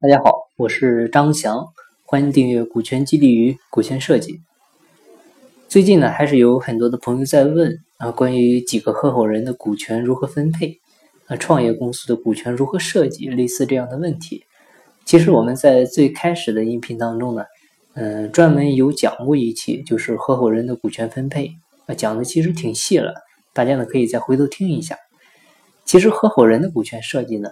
大家好，我是张翔，欢迎订阅《股权激励与股权设计》。最近呢，还是有很多的朋友在问啊，关于几个合伙人的股权如何分配啊，创业公司的股权如何设计，类似这样的问题。其实我们在最开始的音频当中呢，嗯，专门有讲过一期，就是合伙人的股权分配啊，讲的其实挺细了，大家呢可以再回头听一下。其实合伙人的股权设计呢，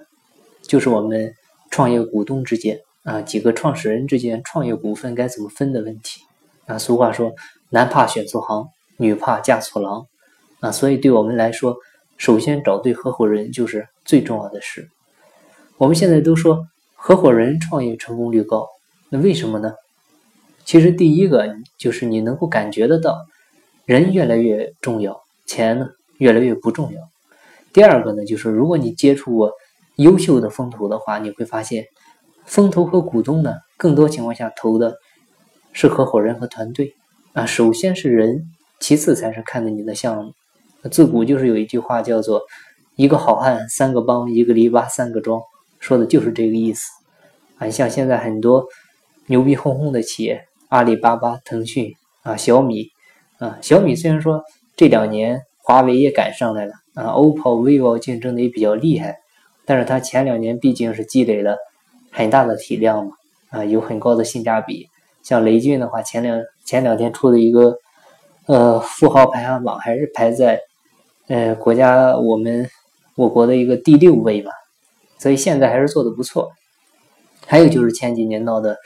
就是我们。创业股东之间啊，几个创始人之间创业股份该怎么分的问题啊？俗话说，男怕选错行，女怕嫁错郎啊。所以对我们来说，首先找对合伙人就是最重要的事。我们现在都说合伙人创业成功率高，那为什么呢？其实第一个就是你能够感觉得到，人越来越重要，钱呢越来越不重要。第二个呢，就是如果你接触过。优秀的风投的话，你会发现，风投和股东呢，更多情况下投的是合伙人和团队啊。首先是人，其次才是看的你的项目。自古就是有一句话叫做“一个好汉三个帮，一个篱笆三个桩”，说的就是这个意思啊。你像现在很多牛逼哄哄的企业，阿里巴巴、腾讯啊、小米啊，小米虽然说这两年华为也赶上来了啊，OPPO、vivo 竞争的也比较厉害。但是它前两年毕竟是积累了很大的体量嘛，啊，有很高的性价比。像雷军的话，前两前两天出的一个呃富豪排行榜，还是排在呃国家我们我国的一个第六位嘛，所以现在还是做的不错。还有就是前几年闹的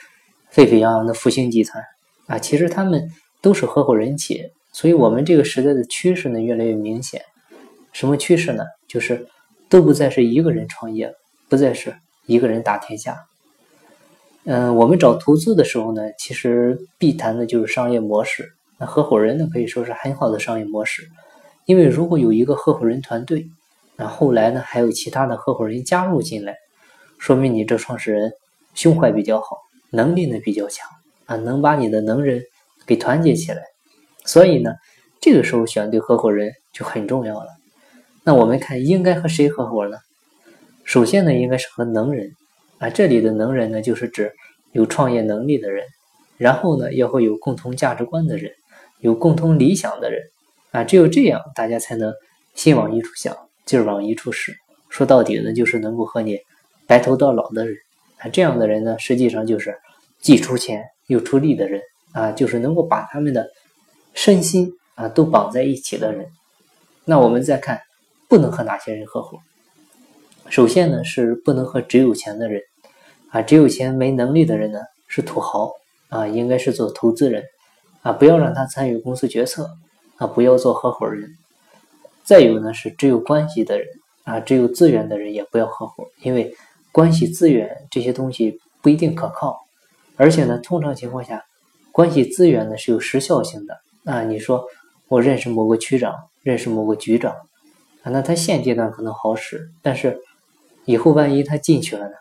沸沸扬扬的复星集团啊，其实他们都是合伙人企业，所以我们这个时代的趋势呢越来越明显。什么趋势呢？就是。都不再是一个人创业，不再是一个人打天下。嗯，我们找投资的时候呢，其实必谈的就是商业模式。那合伙人呢，可以说是很好的商业模式，因为如果有一个合伙人团队，那后来呢还有其他的合伙人加入进来，说明你这创始人胸怀比较好，能力呢比较强啊，能把你的能人给团结起来。所以呢，这个时候选对合伙人就很重要了。那我们看应该和谁合伙呢？首先呢，应该是和能人啊。这里的能人呢，就是指有创业能力的人，然后呢，要会有共同价值观的人，有共同理想的人啊。只有这样，大家才能心往一处想，劲儿往一处使。说到底呢，就是能够和你白头到老的人啊。这样的人呢，实际上就是既出钱又出力的人啊，就是能够把他们的身心啊都绑在一起的人。那我们再看。不能和哪些人合伙？首先呢，是不能和只有钱的人啊，只有钱没能力的人呢是土豪啊，应该是做投资人啊，不要让他参与公司决策啊，不要做合伙人。再有呢，是只有关系的人啊，只有资源的人也不要合伙，因为关系、资源这些东西不一定可靠，而且呢，通常情况下，关系资源呢是有时效性的啊。你说我认识某个区长，认识某个局长。啊，那他现阶段可能好使，但是以后万一他进去了呢？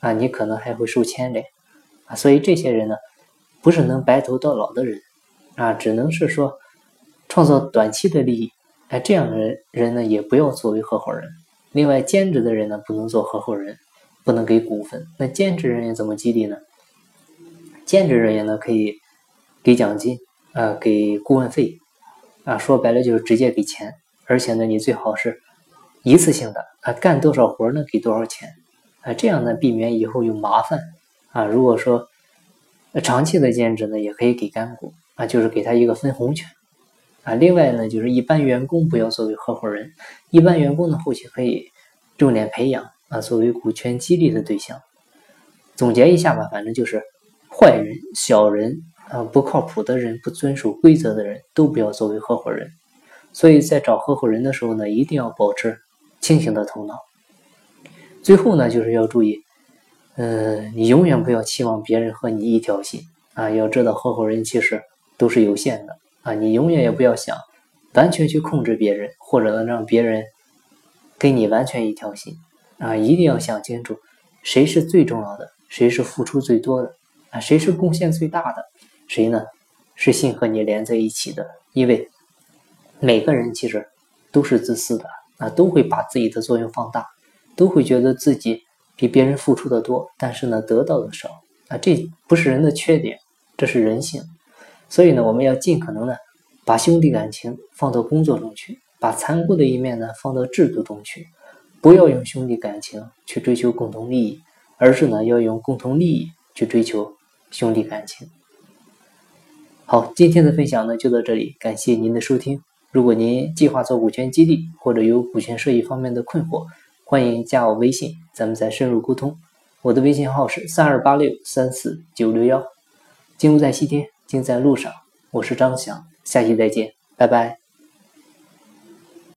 啊，你可能还会受牵连啊。所以这些人呢，不是能白头到老的人啊，只能是说创造短期的利益。哎，这样的人人呢，也不要作为合伙人。另外，兼职的人呢，不能做合伙人，不能给股份。那兼职人员怎么激励呢？兼职人员呢，可以给奖金啊，给顾问费啊，说白了就是直接给钱。而且呢，你最好是一次性的啊，干多少活呢，给多少钱啊，这样呢，避免以后有麻烦啊。如果说长期的兼职呢，也可以给干股啊，就是给他一个分红权啊。另外呢，就是一般员工不要作为合伙人，一般员工呢，后期可以重点培养啊，作为股权激励的对象。总结一下吧，反正就是坏人、小人啊，不靠谱的人、不遵守规则的人都不要作为合伙人。所以在找合伙人的时候呢，一定要保持清醒的头脑。最后呢，就是要注意，嗯，你永远不要期望别人和你一条心啊。要知道，合伙人其实都是有限的啊。你永远也不要想完全去控制别人，或者让别人跟你完全一条心啊。一定要想清楚，谁是最重要的，谁是付出最多的啊，谁是贡献最大的，谁呢是心和你连在一起的，因为。每个人其实都是自私的啊，都会把自己的作用放大，都会觉得自己比别人付出的多，但是呢得到的少啊，这不是人的缺点，这是人性。所以呢，我们要尽可能的把兄弟感情放到工作中去，把残酷的一面呢放到制度中去，不要用兄弟感情去追求共同利益，而是呢要用共同利益去追求兄弟感情。好，今天的分享呢就到这里，感谢您的收听。如果您计划做股权激励，或者有股权设计方面的困惑，欢迎加我微信，咱们再深入沟通。我的微信号是三二八六三四九六幺。金不在西天，金在路上。我是张翔，下期再见，拜拜。